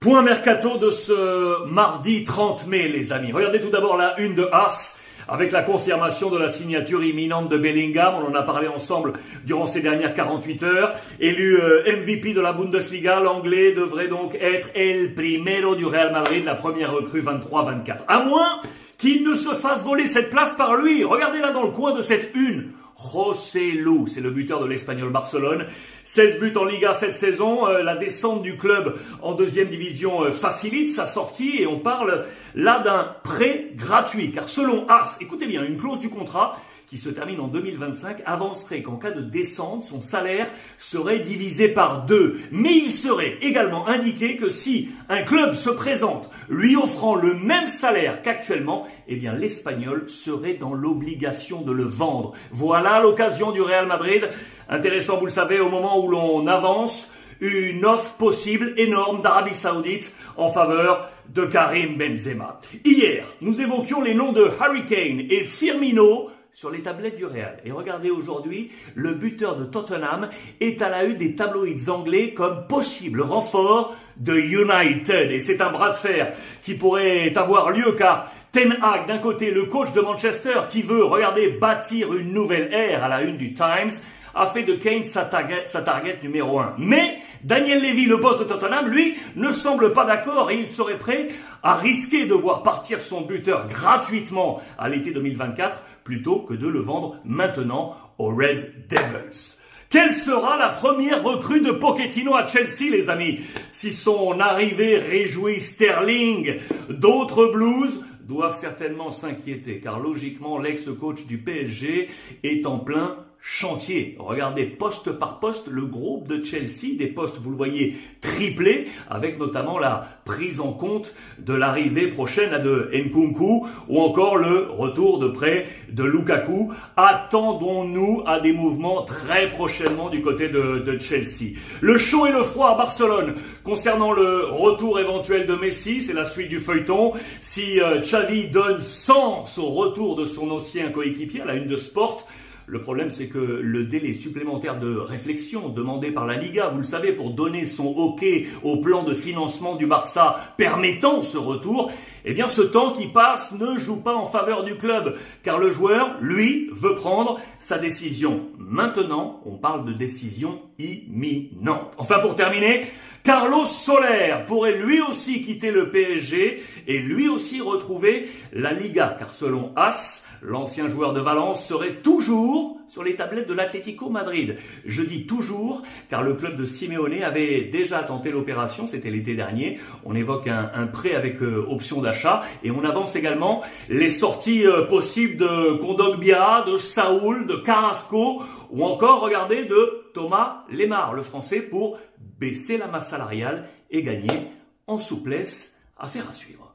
Point mercato de ce mardi 30 mai, les amis. Regardez tout d'abord la une de As avec la confirmation de la signature imminente de Bellingham. On en a parlé ensemble durant ces dernières 48 heures. Élu euh, MVP de la Bundesliga, l'anglais devrait donc être el primero du Real Madrid, la première recrue 23-24. À moins qu'il ne se fasse voler cette place par lui. Regardez là dans le coin de cette une. José c'est le buteur de l'Espagnol Barcelone. 16 buts en Liga cette saison. Euh, la descente du club en deuxième division euh, facilite sa sortie et on parle là d'un prêt gratuit. Car selon Ars, écoutez bien, une clause du contrat qui se termine en 2025, avancerait qu'en cas de descente, son salaire serait divisé par deux. Mais il serait également indiqué que si un club se présente lui offrant le même salaire qu'actuellement, eh bien l'Espagnol serait dans l'obligation de le vendre. Voilà l'occasion du Real Madrid. Intéressant, vous le savez, au moment où l'on avance, une offre possible énorme d'Arabie Saoudite en faveur de Karim Benzema. Hier, nous évoquions les noms de Harry Kane et Firmino sur les tablettes du Real. Et regardez aujourd'hui, le buteur de Tottenham est à la une des tabloïds anglais comme possible renfort de United. Et c'est un bras de fer qui pourrait avoir lieu car Ten Hag, d'un côté, le coach de Manchester qui veut, regardez, bâtir une nouvelle ère à la une du Times, a fait de Kane sa target, sa target numéro un. Mais Daniel Levy, le boss de Tottenham, lui, ne semble pas d'accord et il serait prêt à risquer de voir partir son buteur gratuitement à l'été 2024 plutôt que de le vendre maintenant aux Red Devils. Quelle sera la première recrue de Pochettino à Chelsea, les amis? Si son arrivée réjouit Sterling, d'autres Blues doivent certainement s'inquiéter, car logiquement, l'ex-coach du PSG est en plein chantier. Regardez poste par poste le groupe de Chelsea, des postes, vous le voyez, triplés, avec notamment la prise en compte de l'arrivée prochaine de Nkunku ou encore le retour de près de Lukaku. Attendons-nous à des mouvements très prochainement du côté de, de, Chelsea. Le chaud et le froid à Barcelone concernant le retour éventuel de Messi, c'est la suite du feuilleton. Si euh, Xavi donne sens au retour de son ancien coéquipier à la une de Sport, le problème, c'est que le délai supplémentaire de réflexion demandé par la Liga, vous le savez, pour donner son OK au plan de financement du Barça permettant ce retour, eh bien, ce temps qui passe ne joue pas en faveur du club, car le joueur, lui, veut prendre sa décision. Maintenant, on parle de décision imminente. Enfin, pour terminer, Carlos Soler pourrait lui aussi quitter le PSG et lui aussi retrouver la Liga, car selon As, l'ancien joueur de Valence serait toujours sur les tablettes de l'Atlético Madrid. Je dis toujours car le club de Simeone avait déjà tenté l'opération, c'était l'été dernier. On évoque un, prêt avec euh, option d'achat et on avance également les sorties euh, possibles de Kondogbia, de Saoul, de Carrasco ou encore, regardez, de Thomas Lemar, le français, pour baisser la masse salariale et gagner en souplesse. Affaire à suivre.